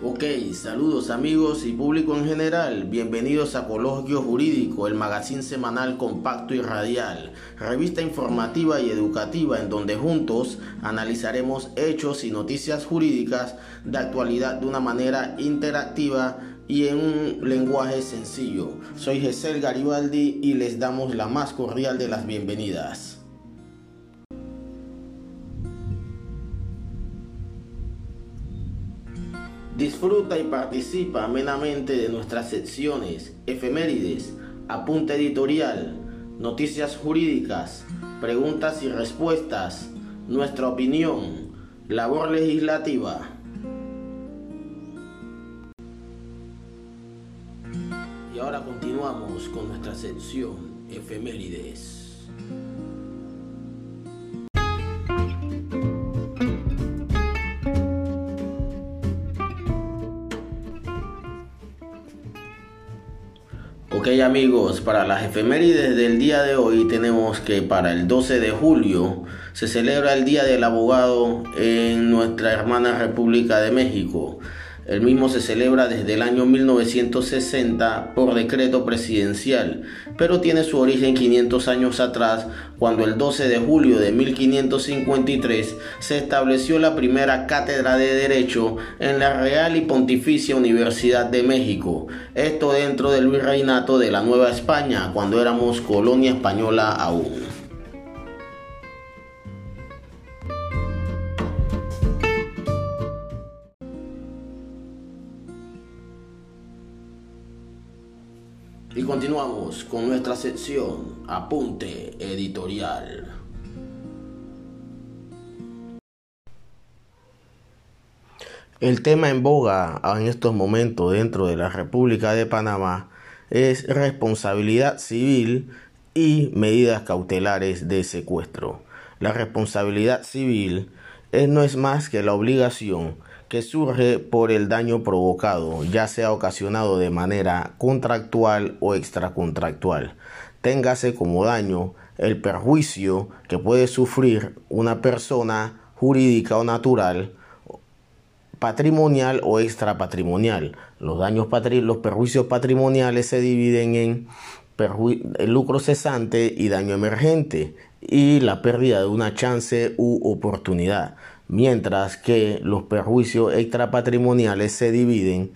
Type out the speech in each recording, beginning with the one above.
Ok, saludos amigos y público en general, bienvenidos a Coloquio Jurídico, el magazine semanal compacto y radial, revista informativa y educativa en donde juntos analizaremos hechos y noticias jurídicas de actualidad de una manera interactiva y en un lenguaje sencillo. Soy Gesel Garibaldi y les damos la más cordial de las bienvenidas. Disfruta y participa amenamente de nuestras secciones, efemérides, apunte editorial, noticias jurídicas, preguntas y respuestas, nuestra opinión, labor legislativa. Y ahora continuamos con nuestra sección, efemérides. Ok amigos, para las efemérides del día de hoy tenemos que para el 12 de julio se celebra el Día del Abogado en nuestra hermana República de México. El mismo se celebra desde el año 1960 por decreto presidencial, pero tiene su origen 500 años atrás, cuando el 12 de julio de 1553 se estableció la primera cátedra de Derecho en la Real y Pontificia Universidad de México. Esto dentro del virreinato de la Nueva España, cuando éramos colonia española aún. Continuamos con nuestra sección Apunte Editorial. El tema en boga en estos momentos dentro de la República de Panamá es responsabilidad civil y medidas cautelares de secuestro. La responsabilidad civil es, no es más que la obligación que surge por el daño provocado, ya sea ocasionado de manera contractual o extracontractual. Téngase como daño el perjuicio que puede sufrir una persona jurídica o natural patrimonial o extrapatrimonial. Los daños los perjuicios patrimoniales se dividen en el lucro cesante y daño emergente y la pérdida de una chance u oportunidad mientras que los perjuicios extrapatrimoniales se dividen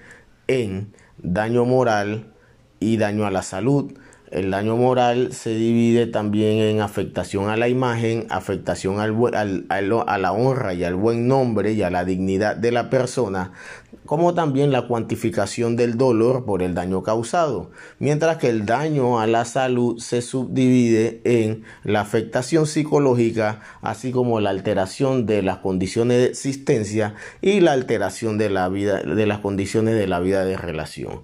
en daño moral y daño a la salud. El daño moral se divide también en afectación a la imagen, afectación al, a la honra y al buen nombre y a la dignidad de la persona, como también la cuantificación del dolor por el daño causado, mientras que el daño a la salud se subdivide en la afectación psicológica, así como la alteración de las condiciones de existencia y la alteración de la vida de las condiciones de la vida de relación.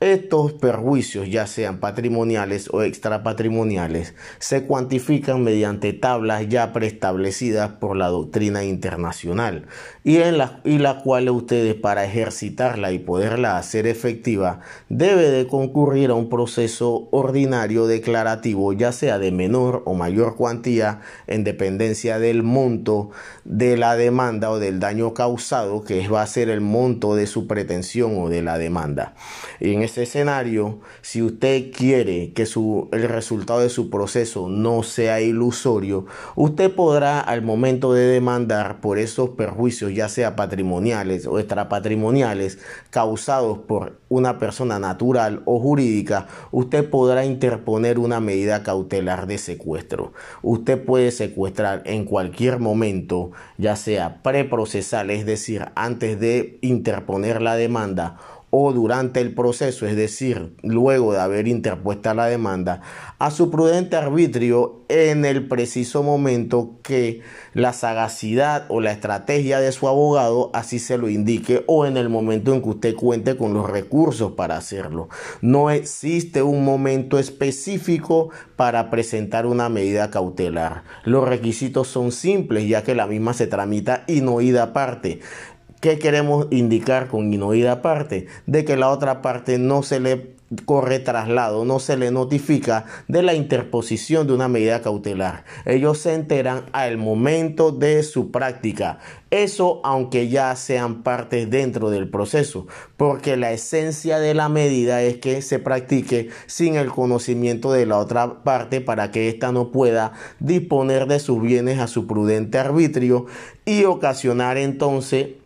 Estos perjuicios, ya sean patrimoniales o extrapatrimoniales, se cuantifican mediante tablas ya preestablecidas por la doctrina internacional y en la, y la cual ustedes para ejercitarla y poderla hacer efectiva debe de concurrir a un proceso ordinario declarativo, ya sea de menor o mayor cuantía en dependencia del monto de la demanda o del daño causado, que va a ser el monto de su pretensión o de la demanda. Este escenario, si usted quiere que su, el resultado de su proceso no sea ilusorio, usted podrá al momento de demandar por esos perjuicios, ya sea patrimoniales o extrapatrimoniales, causados por una persona natural o jurídica, usted podrá interponer una medida cautelar de secuestro. Usted puede secuestrar en cualquier momento, ya sea preprocesal, es decir, antes de interponer la demanda, o durante el proceso, es decir, luego de haber interpuesta la demanda, a su prudente arbitrio en el preciso momento que la sagacidad o la estrategia de su abogado así se lo indique o en el momento en que usted cuente con los recursos para hacerlo. No existe un momento específico para presentar una medida cautelar. Los requisitos son simples ya que la misma se tramita y no ida aparte ¿Qué queremos indicar con inoída parte? De que la otra parte no se le corre traslado, no se le notifica de la interposición de una medida cautelar. Ellos se enteran al momento de su práctica. Eso aunque ya sean parte dentro del proceso, porque la esencia de la medida es que se practique sin el conocimiento de la otra parte para que ésta no pueda disponer de sus bienes a su prudente arbitrio y ocasionar entonces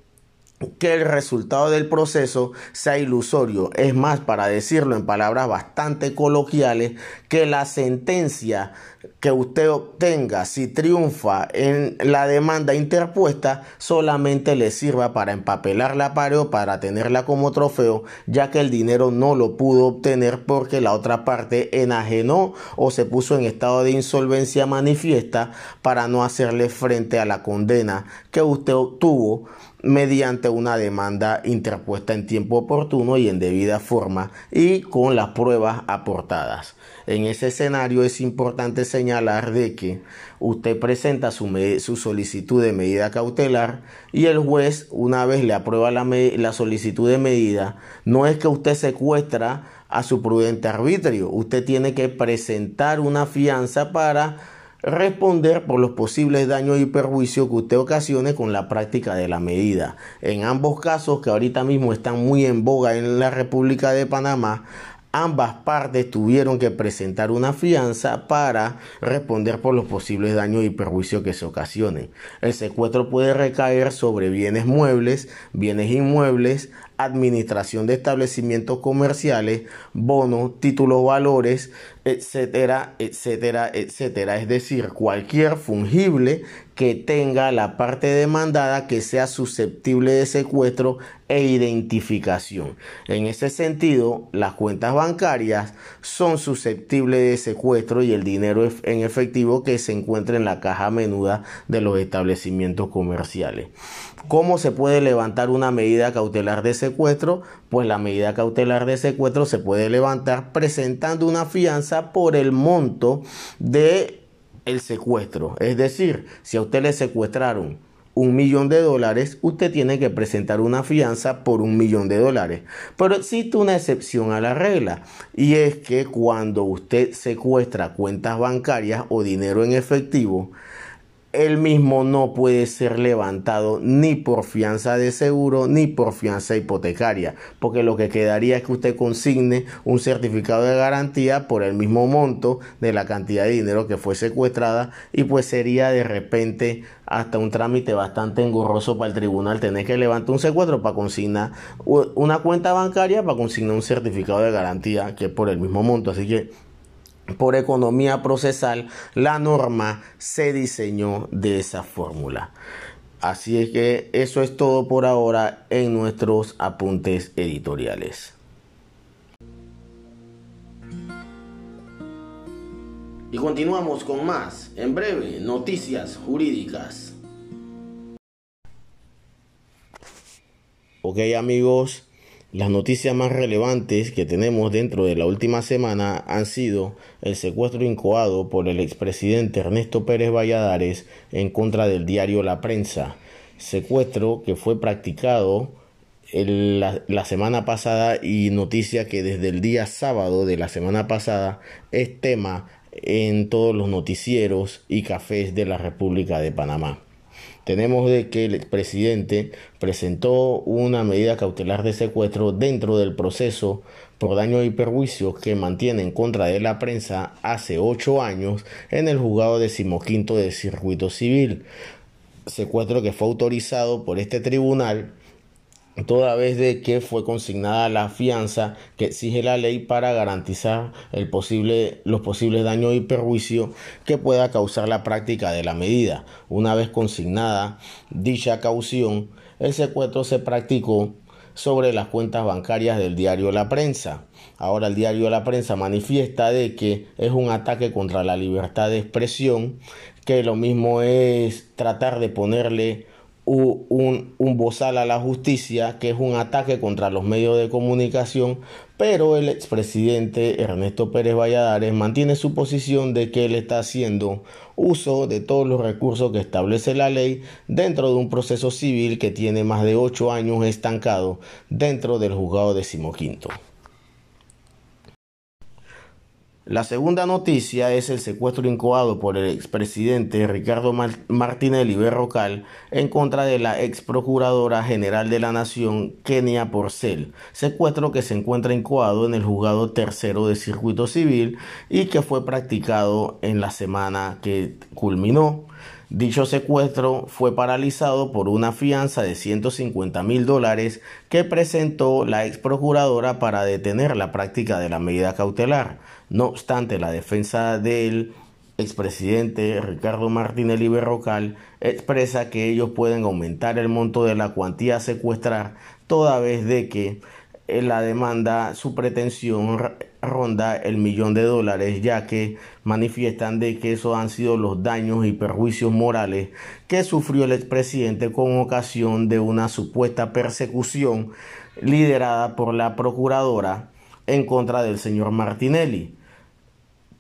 que el resultado del proceso sea ilusorio. Es más, para decirlo en palabras bastante coloquiales, que la sentencia que usted obtenga si triunfa en la demanda interpuesta solamente le sirva para empapelar la o para tenerla como trofeo, ya que el dinero no lo pudo obtener porque la otra parte enajenó o se puso en estado de insolvencia manifiesta para no hacerle frente a la condena que usted obtuvo mediante una demanda interpuesta en tiempo oportuno y en debida forma y con las pruebas aportadas. En ese escenario es importante señalar de que usted presenta su, solicitud de medida cautelar y el juez una vez le aprueba la, la solicitud de medida, no es que usted secuestra a su prudente arbitrio, usted tiene que presentar una fianza para responder por los posibles daños y perjuicios que usted ocasione con la práctica de la medida. En ambos casos que ahorita mismo están muy en boga en la República de Panamá, ambas partes tuvieron que presentar una fianza para responder por los posibles daños y perjuicios que se ocasionen. El secuestro puede recaer sobre bienes muebles, bienes inmuebles, administración de establecimientos comerciales, bonos, títulos, valores, etcétera, etcétera, etcétera. Es decir, cualquier fungible que tenga la parte demandada que sea susceptible de secuestro e identificación. En ese sentido, las cuentas bancarias son susceptibles de secuestro y el dinero en efectivo que se encuentra en la caja menuda de los establecimientos comerciales. ¿Cómo se puede levantar una medida cautelar de secuestro? Pues la medida cautelar de secuestro se puede levantar presentando una fianza por el monto de el secuestro. Es decir, si a usted le secuestraron un millón de dólares, usted tiene que presentar una fianza por un millón de dólares. Pero existe una excepción a la regla y es que cuando usted secuestra cuentas bancarias o dinero en efectivo, el mismo no puede ser levantado ni por fianza de seguro ni por fianza hipotecaria, porque lo que quedaría es que usted consigne un certificado de garantía por el mismo monto de la cantidad de dinero que fue secuestrada y pues sería de repente hasta un trámite bastante engorroso para el tribunal. Tener que levantar un secuestro para consignar una cuenta bancaria para consignar un certificado de garantía que es por el mismo monto, así que por economía procesal, la norma se diseñó de esa fórmula. Así es que eso es todo por ahora en nuestros apuntes editoriales. Y continuamos con más, en breve, noticias jurídicas. Ok amigos, las noticias más relevantes que tenemos dentro de la última semana han sido el secuestro incoado por el expresidente Ernesto Pérez Valladares en contra del diario La Prensa. Secuestro que fue practicado la, la, semana pasada y noticia que desde el día sábado de la semana pasada es tema en todos los noticieros y cafés de la República de Panamá tenemos de que el presidente presentó una medida cautelar de secuestro dentro del proceso por daño y perjuicio que mantiene en contra de la prensa hace ocho años en el juzgado decimoquinto de circuito civil. Secuestro que fue autorizado por este tribunal toda vez de que fue consignada la fianza que exige la ley para garantizar los posibles daños y perjuicios que pueda causar la práctica de la medida. Una vez consignada dicha caución, el secuestro se practicó sobre las cuentas bancarias del diario La Prensa. Ahora el diario La Prensa manifiesta de que es un ataque contra la libertad de expresión, que lo mismo es tratar de ponerle un, un bozal a la justicia, que es un ataque contra los medios de comunicación pero el expresidente Ernesto Pérez Valladares mantiene su posición de que él está haciendo uso de todos los recursos que establece la ley dentro de un proceso civil que tiene más de ocho años estancado dentro del juzgado decimoquinto. La segunda noticia es el secuestro incoado por el expresidente Ricardo Martinelli Berrocal en contra de la ex procuradora general de la Nación, Kenia Porcel, secuestro que se encuentra incoado en el juzgado tercero de circuito civil y que fue practicado en la semana que culminó. Dicho secuestro fue paralizado por una fianza de 150 mil dólares que presentó la ex procuradora para detener la práctica de la medida cautelar. No obstante, la defensa del expresidente Ricardo Martinelli Berrocal expresa que ellos pueden aumentar el monto de la cuantía a secuestrar toda vez de que en la demanda su pretensión ronda el millón de dólares ya que manifiestan de que esos han sido los daños y perjuicios morales que sufrió el expresidente con ocasión de una supuesta persecución liderada por la procuradora en contra del señor Martinelli.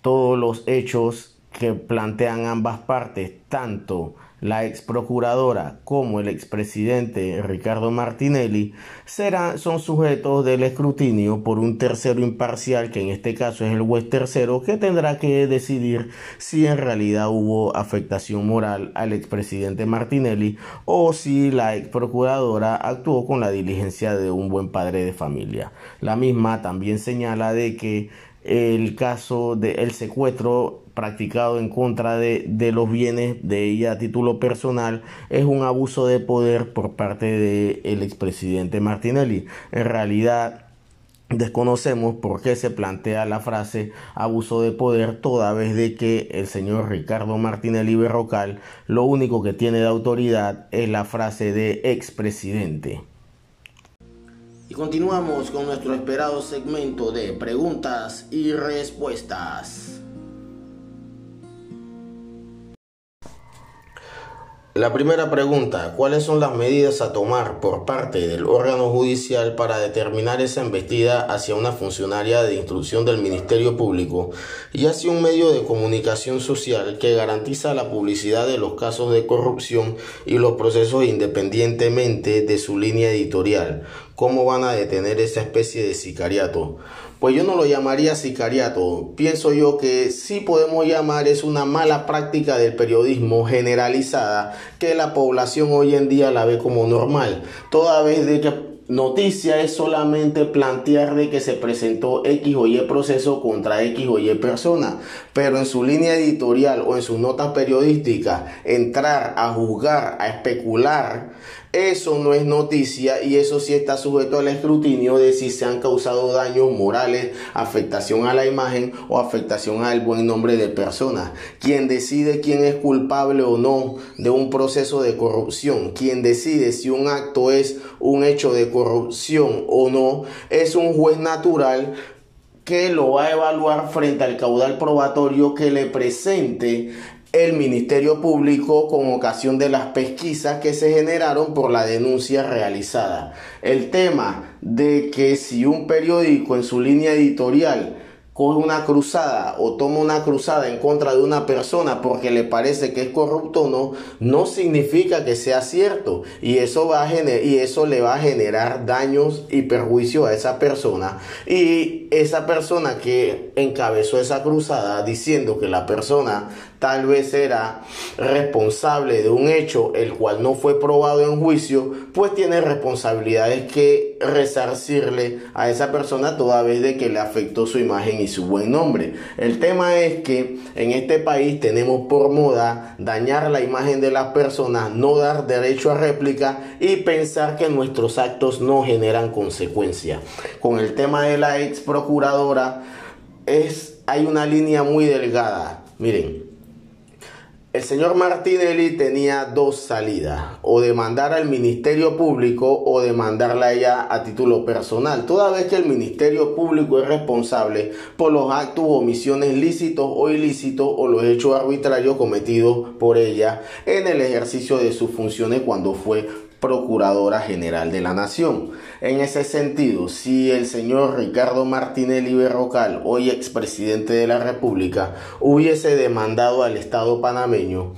Todos los hechos que plantean ambas partes, tanto la ex procuradora como el expresidente Ricardo Martinelli serán, son sujetos del escrutinio por un tercero imparcial, que en este caso es el juez tercero, que tendrá que decidir si en realidad hubo afectación moral al expresidente Martinelli o si la ex procuradora actuó con la diligencia de un buen padre de familia. La misma también señala de que el caso del secuestro practicado en contra de, de, los bienes de ella a título personal es un abuso de poder por parte del el expresidente Martinelli. En realidad desconocemos por qué se plantea la frase abuso de poder toda vez de que el señor Ricardo Martinelli Berrocal lo único que tiene de autoridad es la frase de expresidente. Y continuamos con nuestro esperado segmento de preguntas y respuestas. La primera pregunta, ¿cuáles son las medidas a tomar por parte del órgano judicial para determinar esa embestida hacia una funcionaria de instrucción del Ministerio Público y hacia un medio de comunicación social que garantiza la publicidad de los casos de corrupción y los procesos independientemente de su línea editorial? ¿Cómo van a detener esa especie de sicariato? pues yo no lo llamaría sicariato. Pienso yo que sí podemos llamar es una mala práctica del periodismo generalizada que la población hoy en día la ve como normal. Toda vez de que noticia es solamente plantear de que se presentó X o Y proceso contra X o Y persona, pero en su línea editorial o en sus notas periodísticas entrar a juzgar, a especular eso no es noticia y eso sí está sujeto al escrutinio de si se han causado daños morales, afectación a la imagen o afectación al buen nombre de personas. Quien decide quién es culpable o no de un proceso de corrupción, quien decide si un acto es un hecho de corrupción o no, es un juez natural que lo va a evaluar frente al caudal probatorio que le presente el Ministerio Público con ocasión de las pesquisas que se generaron por la denuncia realizada. El tema de que si un periódico en su línea editorial coge una cruzada o toma una cruzada en contra de una persona porque le parece que es corrupto no, no significa que sea cierto. Y eso va a y eso le va a generar daños y perjuicios a esa persona. Y esa persona que encabezó esa cruzada diciendo que la persona tal vez era responsable de un hecho el cual no fue probado en juicio, pues tiene responsabilidades que resarcirle a esa persona toda vez de que le afectó su imagen y su buen nombre. El tema es que en este país tenemos por moda dañar la imagen de las personas, no dar derecho a réplica y pensar que nuestros actos no generan consecuencias. Con el tema de la ex procuradora es hay una línea muy delgada. Miren, el señor Martinelli tenía dos salidas, o demandar al Ministerio Público o demandarla a ella a título personal, toda vez que el Ministerio Público es responsable por los actos o omisiones lícitos o ilícitos o los hechos arbitrarios cometidos por ella en el ejercicio de sus funciones cuando fue Procuradora General de la Nación. En ese sentido, si el señor Ricardo Martinelli Berrocal, hoy expresidente de la República, hubiese demandado al Estado panameño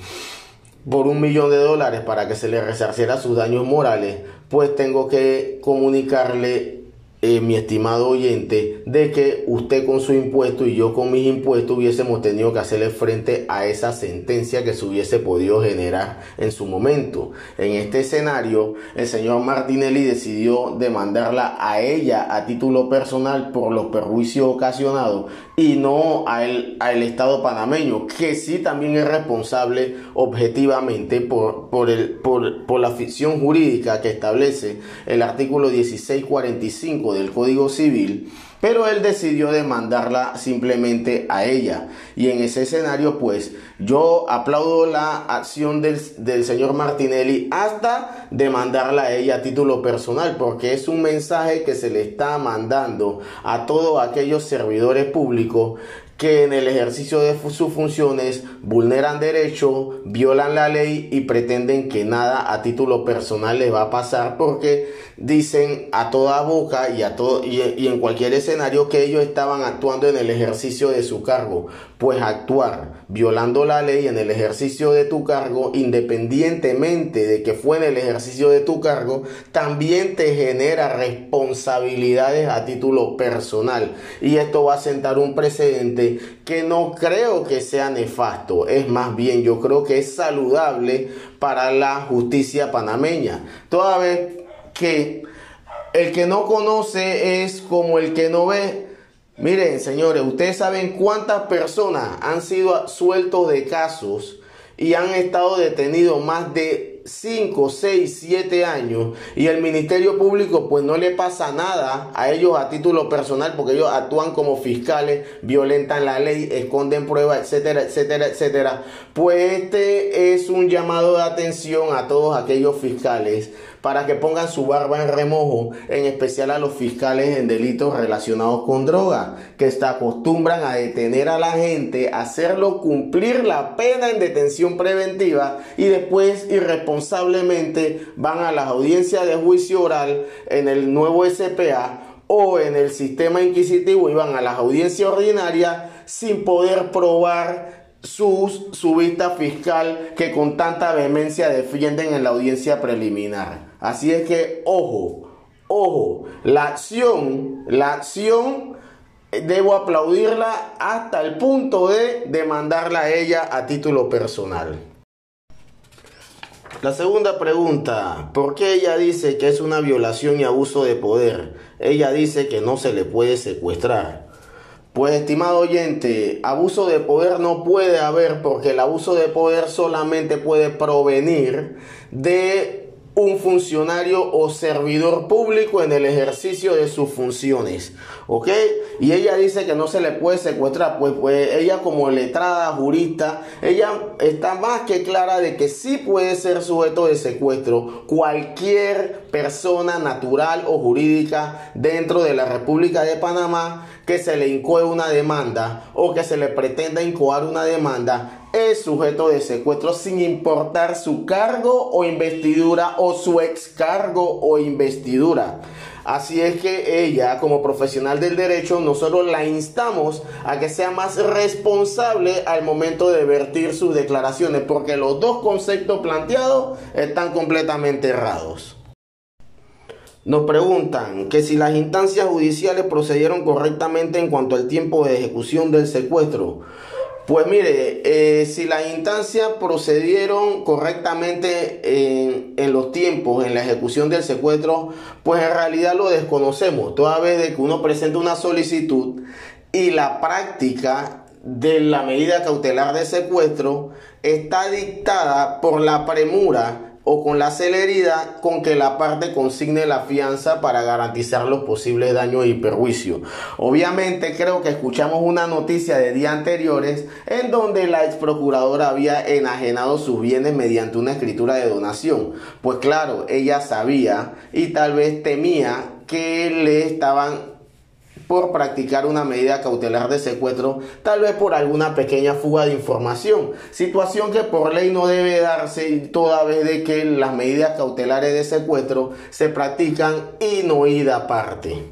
por un millón de dólares para que se le resarciera sus daños morales, pues tengo que comunicarle eh, mi estimado oyente, de que usted con su impuesto y yo con mis impuestos hubiésemos tenido que hacerle frente a esa sentencia que se hubiese podido generar en su momento. En este escenario, el señor Martinelli decidió demandarla a ella a título personal por los perjuicios ocasionados y no al, al Estado panameño, que sí también es responsable objetivamente por, por, el, por, por la ficción jurídica que establece el artículo 1645 del Código Civil, pero él decidió demandarla simplemente a ella. Y en ese escenario, pues yo aplaudo la acción del, del, señor Martinelli hasta demandarla a ella a título personal, porque es un mensaje que se le está mandando a todos aquellos servidores públicos que en el ejercicio de sus funciones vulneran derechos, violan la ley y pretenden que nada a título personal les va a pasar porque dicen a toda boca y, a todo, y en cualquier escenario que ellos estaban actuando en el ejercicio de su cargo. Pues actuar violando la ley en el ejercicio de tu cargo, independientemente de que fue en el ejercicio de tu cargo, también te genera responsabilidades a título personal. Y esto va a sentar un precedente que no creo que sea nefasto, es más bien yo creo que es saludable para la justicia panameña. Toda vez que el que no conoce es como el que no ve. Miren, señores, ustedes saben cuántas personas han sido sueltos de casos y han estado detenidos más de 5, 6, 7 años y el Ministerio Público pues no le pasa nada a ellos a título personal porque ellos actúan como fiscales, violentan la ley, esconden pruebas, etcétera, etcétera, etcétera. Pues este es un llamado de atención a todos aquellos fiscales para que pongan su barba en remojo, en especial a los fiscales en delitos relacionados con droga, que se acostumbran a detener a la gente, hacerlo cumplir la pena en detención preventiva y después irresponsablemente responsablemente van a las audiencias de juicio oral en el nuevo SPA o en el sistema inquisitivo y van a las audiencias ordinarias sin poder probar sus, su vista fiscal que con tanta vehemencia defienden en la audiencia preliminar. Así es que, ojo, ojo, la acción, la acción debo aplaudirla hasta el punto de demandarla a ella a título personal. La segunda pregunta, ¿por qué ella dice que es una violación y abuso de poder? Ella dice que no se le puede secuestrar. Pues estimado oyente, abuso de poder no puede haber porque el abuso de poder solamente puede provenir de un funcionario o servidor público en el ejercicio de sus funciones. ¿Ok? Y ella dice que no se le puede secuestrar. Pues, pues ella como letrada, jurista, ella está más que clara de que sí puede ser sujeto de secuestro cualquier persona natural o jurídica dentro de la República de Panamá que se le incoe una demanda o que se le pretenda incoar una demanda es sujeto de secuestro sin importar su cargo o investidura o su excargo o investidura. Así es que ella, como profesional del derecho, nosotros la instamos a que sea más responsable al momento de vertir sus declaraciones, porque los dos conceptos planteados están completamente errados. Nos preguntan que si las instancias judiciales procedieron correctamente en cuanto al tiempo de ejecución del secuestro. Pues mire, eh, si las instancias procedieron correctamente en, en, los tiempos, en la ejecución del secuestro, pues en realidad lo desconocemos, toda vez que uno presenta una solicitud y la práctica de la medida cautelar de secuestro está dictada por la premura o con la celeridad con que la parte consigne la fianza para garantizar los posibles daños y perjuicios. Obviamente creo que escuchamos una noticia de días anteriores en donde la ex procuradora había enajenado sus bienes mediante una escritura de donación. Pues claro, ella sabía y tal vez temía que le estaban por practicar una medida cautelar de secuestro, tal vez por alguna pequeña fuga de información, situación que por ley no debe darse toda vez de que las medidas cautelares de secuestro se practican y no ida aparte.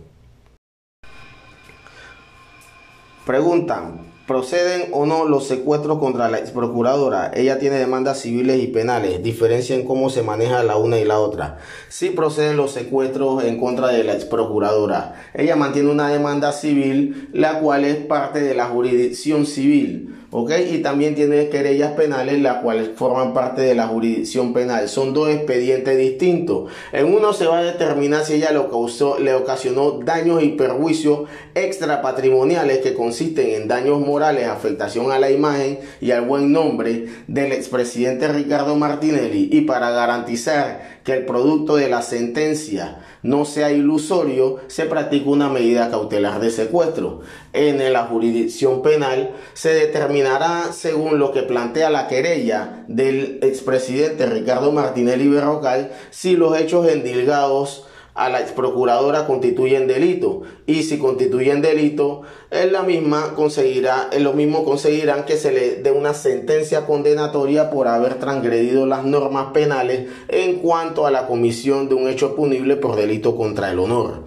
Preguntan, ¿Proceden o no los secuestros contra la ex procuradora? Ella tiene demandas civiles y penales. Diferencia en cómo se maneja la una y la otra. Sí proceden los secuestros en contra de la ex procuradora. Ella mantiene una demanda civil, la cual es parte de la jurisdicción civil. ¿ok? Y también tiene querellas penales, las cuales forman parte de la jurisdicción penal. Son dos expedientes distintos. En uno se va a determinar si ella lo causó, le ocasionó daños y perjuicios extrapatrimoniales que consisten en daños morales, afectación a la imagen y al buen nombre del expresidente Ricardo Martinelli. Y para garantizar que el producto de la sentencia no sea ilusorio, se practica una medida cautelar de secuestro. En la jurisdicción penal se determinará, según lo que plantea la querella del expresidente Ricardo Martinelli Berrocal, si los hechos endilgados a la procuradora constituyen delito. Y si constituyen delito en la misma conseguirá lo mismo conseguirán que se le dé una sentencia condenatoria por haber transgredido las normas penales en cuanto a la comisión de un hecho punible por delito contra el honor.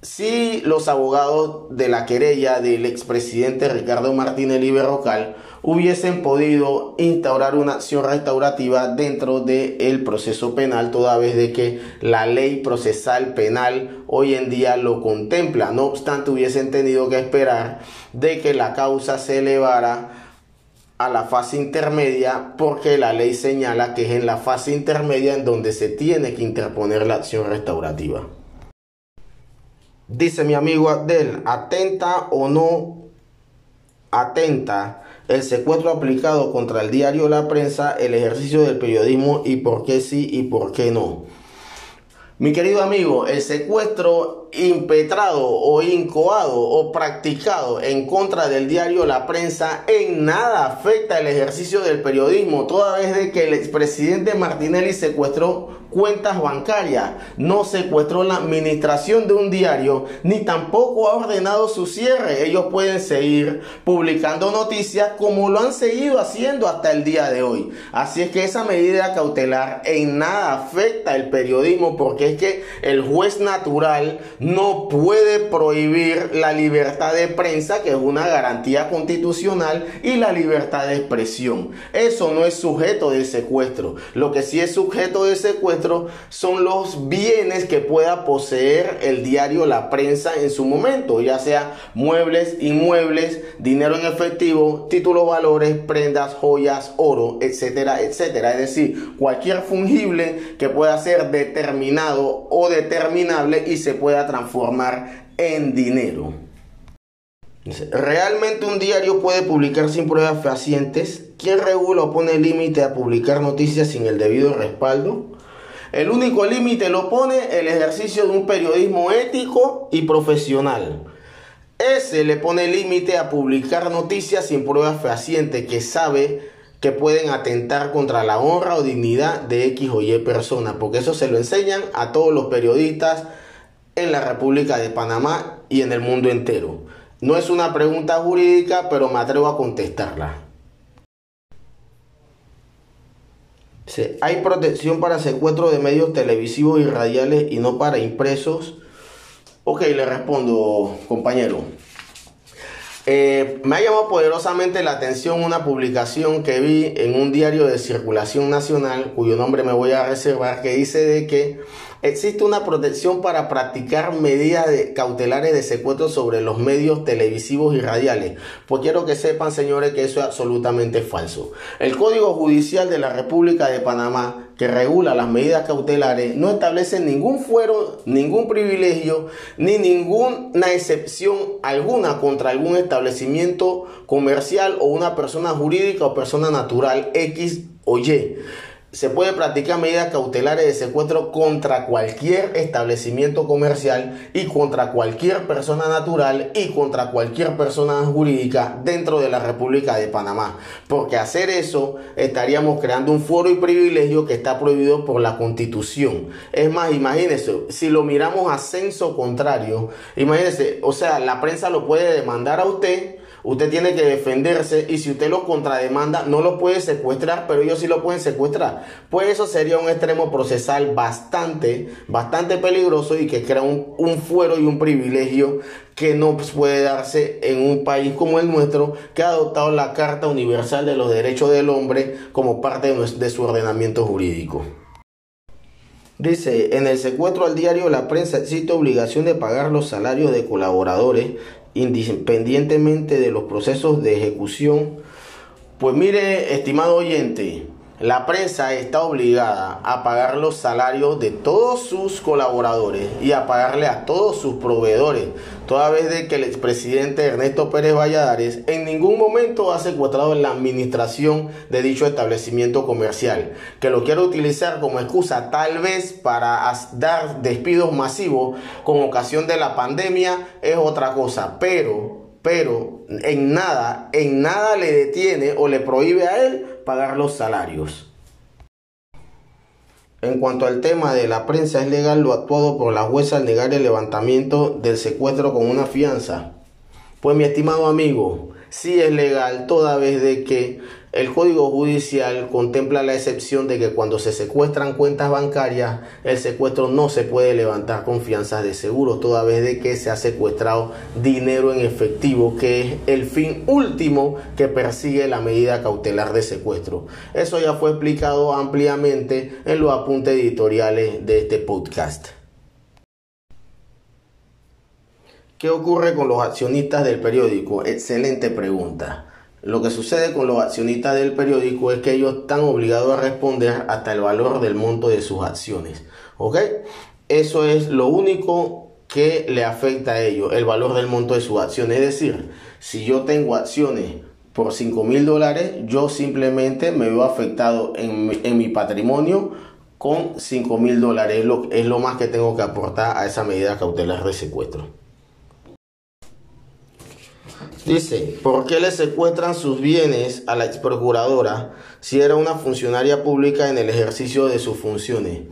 Si los abogados de la querella del expresidente Ricardo Martínez Berrocal hubiesen podido instaurar una acción restaurativa dentro del proceso penal, toda vez de que la ley procesal penal hoy en día lo contempla. No obstante, hubiesen tenido que esperar de que la causa se elevara a la fase intermedia porque la ley señala que es en la fase intermedia en donde se tiene que interponer la acción restaurativa. Dice mi amigo Abdel, atenta o no atenta el secuestro aplicado contra el diario La Prensa, el ejercicio del periodismo y por qué sí y por qué no. Mi querido amigo, el secuestro impetrado o incoado o practicado en contra del diario La Prensa en nada afecta el ejercicio del periodismo, toda vez de que el expresidente Martinelli secuestró cuentas bancarias, no secuestró la administración de un diario, ni tampoco ha ordenado su cierre. Ellos pueden seguir publicando noticias como lo han seguido haciendo hasta el día de hoy. Así es que esa medida cautelar en nada afecta el periodismo porque es que el juez natural no puede prohibir la libertad de prensa, que es una garantía constitucional, y la libertad de expresión. Eso no es sujeto de secuestro. Lo que sí es sujeto de secuestro son los bienes que pueda poseer el diario La Prensa en su momento, ya sea muebles, inmuebles, dinero en efectivo, títulos, valores, prendas, joyas, oro, etcétera, etcétera. Es decir, cualquier fungible que pueda ser determinado o determinable y se pueda transformar en dinero. ¿Realmente un diario puede publicar sin pruebas fehacientes? ¿Quién regula o pone límite a publicar noticias sin el debido respaldo? El único límite lo pone el ejercicio de un periodismo ético y profesional. Ese le pone límite a publicar noticias sin pruebas fehacientes que sabe que pueden atentar contra la honra o dignidad de X o Y persona, porque eso se lo enseñan a todos los periodistas en la República de Panamá y en el mundo entero. No es una pregunta jurídica, pero me atrevo a contestarla. hay protección para secuestro de medios televisivos y radiales y no para impresos. Ok, le respondo, compañero. Eh, me ha llamado poderosamente la atención una publicación que vi en un diario de circulación nacional, cuyo nombre me voy a reservar, que dice de que existe una protección para practicar medidas cautelares de secuestro sobre los medios televisivos y radiales. Pues quiero que sepan, señores, que eso es absolutamente falso. El Código Judicial de la República de Panamá que regula las medidas cautelares no establece ningún fuero, ningún privilegio, ni ninguna excepción alguna contra algún establecimiento comercial o una persona jurídica o persona natural X o Y se puede practicar medidas cautelares de secuestro contra cualquier establecimiento comercial y contra cualquier persona natural y contra cualquier persona jurídica dentro de la República de Panamá. Porque hacer eso estaríamos creando un foro y privilegio que está prohibido por la Constitución. Es más, imagínense, si lo miramos a censo contrario, imagínense, o sea, la prensa lo puede demandar a usted Usted tiene que defenderse y si usted lo contrademanda, no lo puede secuestrar, pero ellos sí lo pueden secuestrar. Pues eso sería un extremo procesal bastante, bastante peligroso y que crea un, un fuero y un privilegio que no puede darse en un país como el nuestro, que ha adoptado la Carta Universal de los Derechos del Hombre como parte de su ordenamiento jurídico. Dice, en el secuestro al diario La Prensa existe obligación de pagar los salarios de colaboradores independientemente de los procesos de ejecución. Pues mire, estimado oyente, la prensa está obligada a pagar los salarios de todos sus colaboradores y a pagarle a todos sus proveedores, toda vez de que el expresidente Ernesto Pérez Valladares en ningún momento ha secuestrado la administración de dicho establecimiento comercial, que lo quiere utilizar como excusa tal vez para dar despidos masivos con ocasión de la pandemia es otra cosa, pero pero en nada, en nada le detiene o le prohíbe a él pagar los salarios. En cuanto al tema de la prensa, es legal lo actuado por la jueza al negar el levantamiento del secuestro con una fianza. Pues mi estimado amigo, sí es legal toda vez de que el Código Judicial contempla la excepción de que cuando se secuestran cuentas bancarias, el secuestro no se puede levantar confianzas de seguro, toda vez de que se ha secuestrado dinero en efectivo, que es el fin último que persigue la medida cautelar de secuestro. Eso ya fue explicado ampliamente en los apuntes editoriales de este podcast. ¿Qué ocurre con los accionistas del periódico? Excelente pregunta. Lo que sucede con los accionistas del periódico es que ellos están obligados a responder hasta el valor del monto de sus acciones. ¿Ok? Eso es lo único que le afecta a ellos, el valor del monto de sus acciones. Es decir, si yo tengo acciones por 5 mil dólares, yo simplemente me veo afectado en, en mi patrimonio con 5 mil dólares. es lo más que tengo que aportar a esa medida cautelar de secuestro. Dice, ¿por qué le secuestran sus bienes a la ex procuradora si era una funcionaria pública en el ejercicio de sus funciones?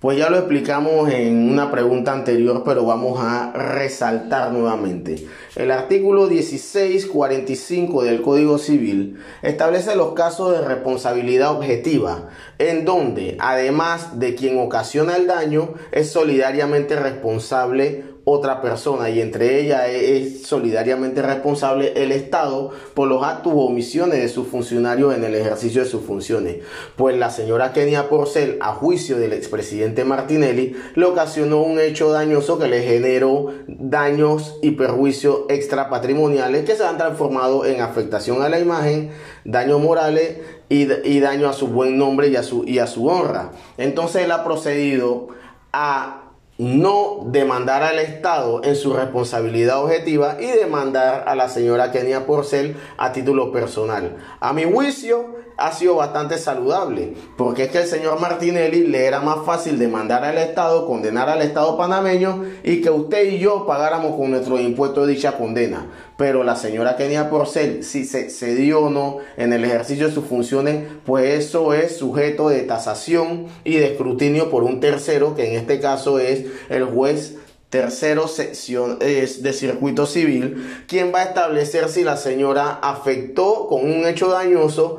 Pues ya lo explicamos en una pregunta anterior, pero vamos a resaltar nuevamente. El artículo 1645 del Código Civil establece los casos de responsabilidad objetiva, en donde, además de quien ocasiona el daño, es solidariamente responsable otra persona y entre ellas es solidariamente responsable el Estado por los actos u omisiones de sus funcionarios en el ejercicio de sus funciones. Pues la señora Kenia Porcel, a juicio del expresidente Martinelli, le ocasionó un hecho dañoso que le generó daños y perjuicios extrapatrimoniales que se han transformado en afectación a la imagen, daños morales y, y daño a su buen nombre y a su, y a su honra. Entonces él ha procedido a no demandar al Estado en su responsabilidad objetiva y demandar a la señora Kenia Porcel a título personal. A mi juicio, ha sido bastante saludable, porque es que el señor Martinelli le era más fácil demandar al Estado, condenar al Estado panameño y que usted y yo pagáramos con nuestro impuesto dicha condena. Pero la señora Kenia Porcel, si se cedió o no en el ejercicio de sus funciones, pues eso es sujeto de tasación y de escrutinio por un tercero, que en este caso es el juez tercero sección es de circuito civil, quien va a establecer si la señora afectó con un hecho dañoso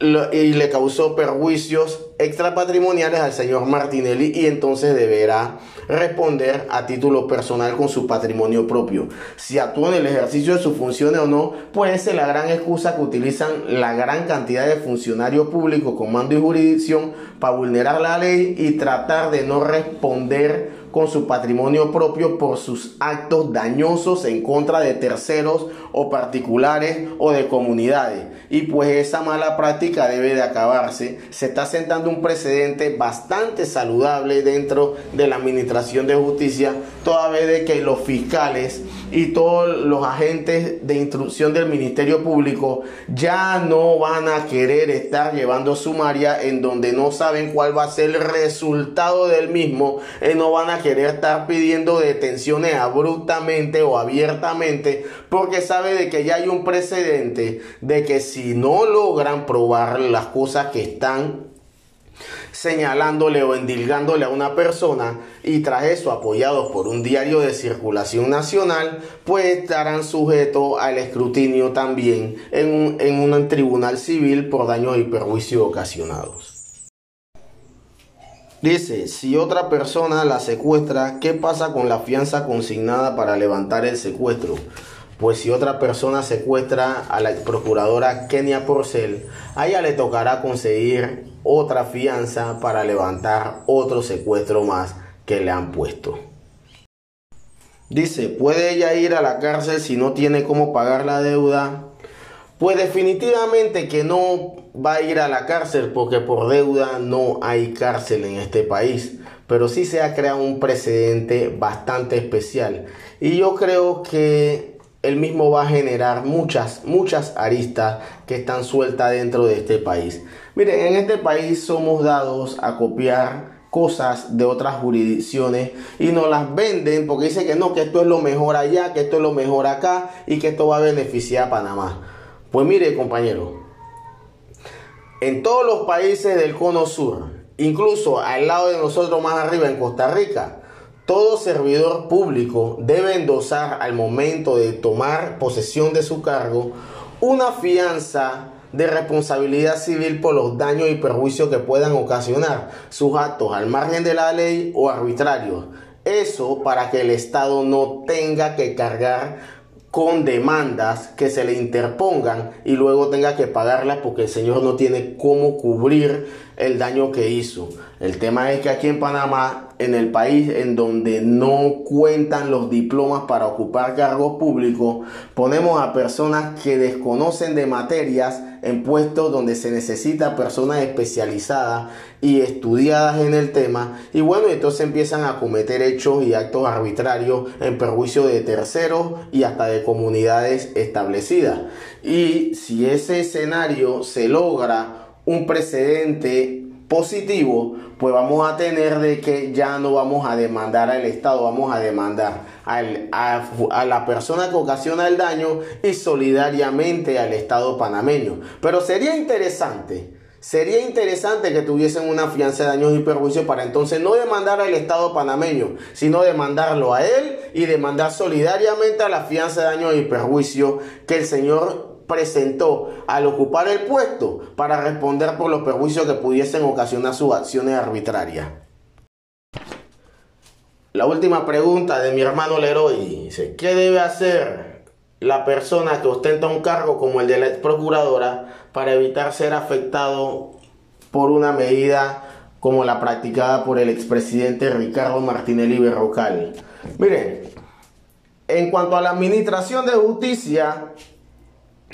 y le causó perjuicios extrapatrimoniales al señor Martinelli y entonces deberá responder a título personal con su patrimonio propio. Si actuó en el ejercicio de sus funciones o no, puede ser la gran excusa que utilizan la gran cantidad de funcionarios públicos con mando y jurisdicción para vulnerar la ley y tratar de no responder con su patrimonio propio por sus actos dañosos en contra de terceros o particulares o de comunidades. Y pues esa mala práctica debe de acabarse. Se está sentando un precedente bastante saludable dentro de la Administración de Justicia, toda vez de que los fiscales y todos los agentes de instrucción del Ministerio Público ya no van a querer estar llevando sumaria en donde no saben cuál va a ser el resultado del mismo, y no van a querer estar pidiendo detenciones abruptamente o abiertamente porque sabe de que ya hay un precedente de que si no logran probar las cosas que están señalándole o endilgándole a una persona y tras eso apoyados por un diario de circulación nacional, pues estarán sujetos al escrutinio también en un, en un tribunal civil por daños y perjuicios ocasionados. Dice, si otra persona la secuestra, ¿qué pasa con la fianza consignada para levantar el secuestro? Pues si otra persona secuestra a la procuradora Kenia Porcel, a ella le tocará conseguir otra fianza para levantar otro secuestro más que le han puesto. Dice, ¿puede ella ir a la cárcel si no tiene cómo pagar la deuda? Pues definitivamente que no va a ir a la cárcel porque por deuda no hay cárcel en este país. Pero sí se ha creado un precedente bastante especial. Y yo creo que el mismo va a generar muchas, muchas aristas que están sueltas dentro de este país. Miren, en este país somos dados a copiar cosas de otras jurisdicciones y nos las venden porque dicen que no, que esto es lo mejor allá, que esto es lo mejor acá y que esto va a beneficiar a Panamá. Pues mire, compañero, en todos los países del cono sur, incluso al lado de nosotros más arriba en Costa Rica, todo servidor público debe endosar al momento de tomar posesión de su cargo una fianza de responsabilidad civil por los daños y perjuicios que puedan ocasionar sus actos al margen de la ley o arbitrarios. Eso para que el Estado no tenga que cargar con demandas que se le interpongan y luego tenga que pagarlas porque el señor no tiene cómo cubrir el daño que hizo. El tema es que aquí en Panamá, en el país en donde no cuentan los diplomas para ocupar cargos públicos, ponemos a personas que desconocen de materias en puestos donde se necesita personas especializadas y estudiadas en el tema. Y bueno, entonces empiezan a cometer hechos y actos arbitrarios en perjuicio de terceros y hasta de comunidades establecidas. Y si ese escenario se logra un precedente positivo, pues vamos a tener de que ya no vamos a demandar al Estado, vamos a demandar a, la persona que ocasiona el daño y solidariamente al Estado panameño. Pero sería interesante, sería interesante que tuviesen una fianza de daños y perjuicios para entonces no demandar al Estado panameño, sino demandarlo a él y demandar solidariamente a la fianza de daños y perjuicios que el señor presentó al ocupar el puesto para responder por los perjuicios que pudiesen ocasionar sus acciones arbitrarias. La última pregunta de mi hermano Leroy dice, ¿qué debe hacer la persona que ostenta un cargo como el de la ex procuradora para evitar ser afectado por una medida como la practicada por el expresidente Ricardo Martinelli Berrocal? Miren, en cuanto a la administración de justicia,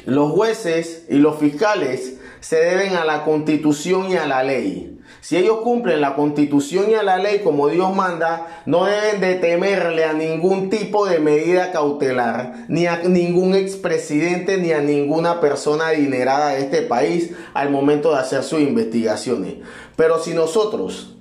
los jueces y los fiscales se deben a la constitución y a la ley. Si ellos cumplen la constitución y a la ley como Dios manda, no deben de temerle a ningún tipo de medida cautelar, ni a ningún expresidente, ni a ninguna persona adinerada de este país al momento de hacer sus investigaciones. Pero si nosotros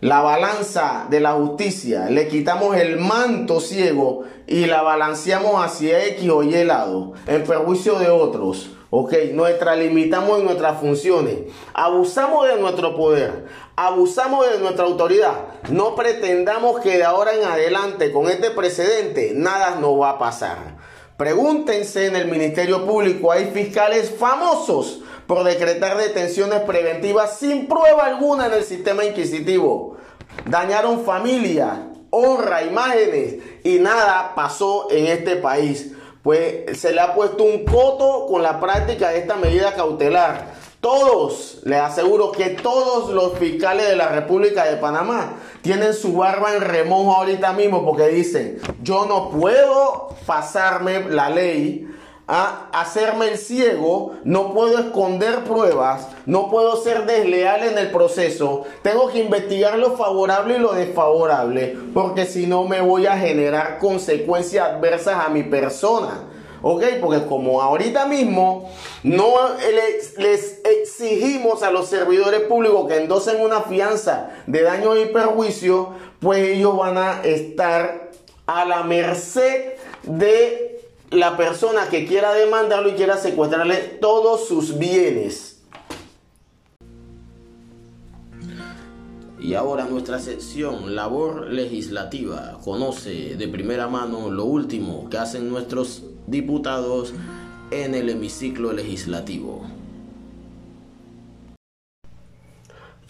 la balanza de la justicia, le quitamos el manto ciego y la balanceamos hacia X o Y lado, en perjuicio de otros. Ok, nos extralimitamos en nuestras funciones, abusamos de nuestro poder, abusamos de nuestra autoridad. No pretendamos que de ahora en adelante, con este precedente, nada nos va a pasar. Pregúntense en el Ministerio Público, hay fiscales famosos por decretar detenciones preventivas sin prueba alguna en el sistema inquisitivo. Dañaron familia, honra, imágenes y nada pasó en este país. Pues se le ha puesto un coto con la práctica de esta medida cautelar. Todos, les aseguro que todos los fiscales de la República de Panamá tienen su barba en remojo ahorita mismo porque dicen, yo no puedo pasarme la ley a hacerme el ciego, no puedo esconder pruebas, no puedo ser desleal en el proceso, tengo que investigar lo favorable y lo desfavorable, porque si no me voy a generar consecuencias adversas a mi persona. ¿Ok? Porque como ahorita mismo no les, exigimos a los servidores públicos que endosen una fianza de daño y perjuicio, pues ellos van a estar a la merced de la persona que quiera demandarlo y quiera secuestrarle todos sus bienes. Y ahora nuestra sección Labor Legislativa conoce de primera mano lo último que hacen nuestros diputados en el hemiciclo legislativo.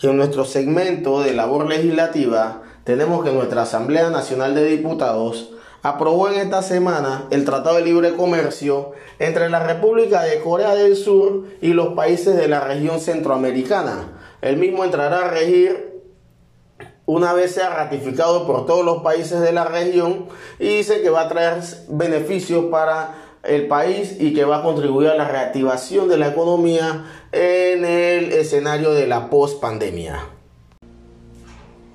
En nuestro segmento de labor legislativa tenemos que nuestra Asamblea Nacional de Diputados aprobó en esta semana el Tratado de Libre Comercio entre la República de Corea del Sur y los países de la región centroamericana. El mismo entrará a regir una vez sea ratificado por todos los países de la región y dice que va a traer beneficios para el país y que va a contribuir a la reactivación de la economía en el escenario de la post pandemia.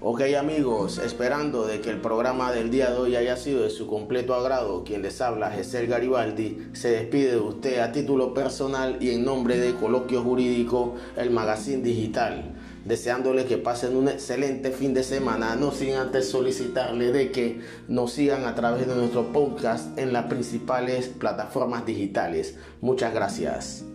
Ok amigos, esperando de que el programa del día de hoy haya sido de su completo agrado, quien les habla, Gesel Garibaldi, se despide de usted a título personal y en nombre de Coloquio Jurídico, el Magazine Digital, deseándole que pasen un excelente fin de semana, no sin antes solicitarle de que nos sigan a través de nuestro podcast en las principales plataformas digitales. Muchas gracias.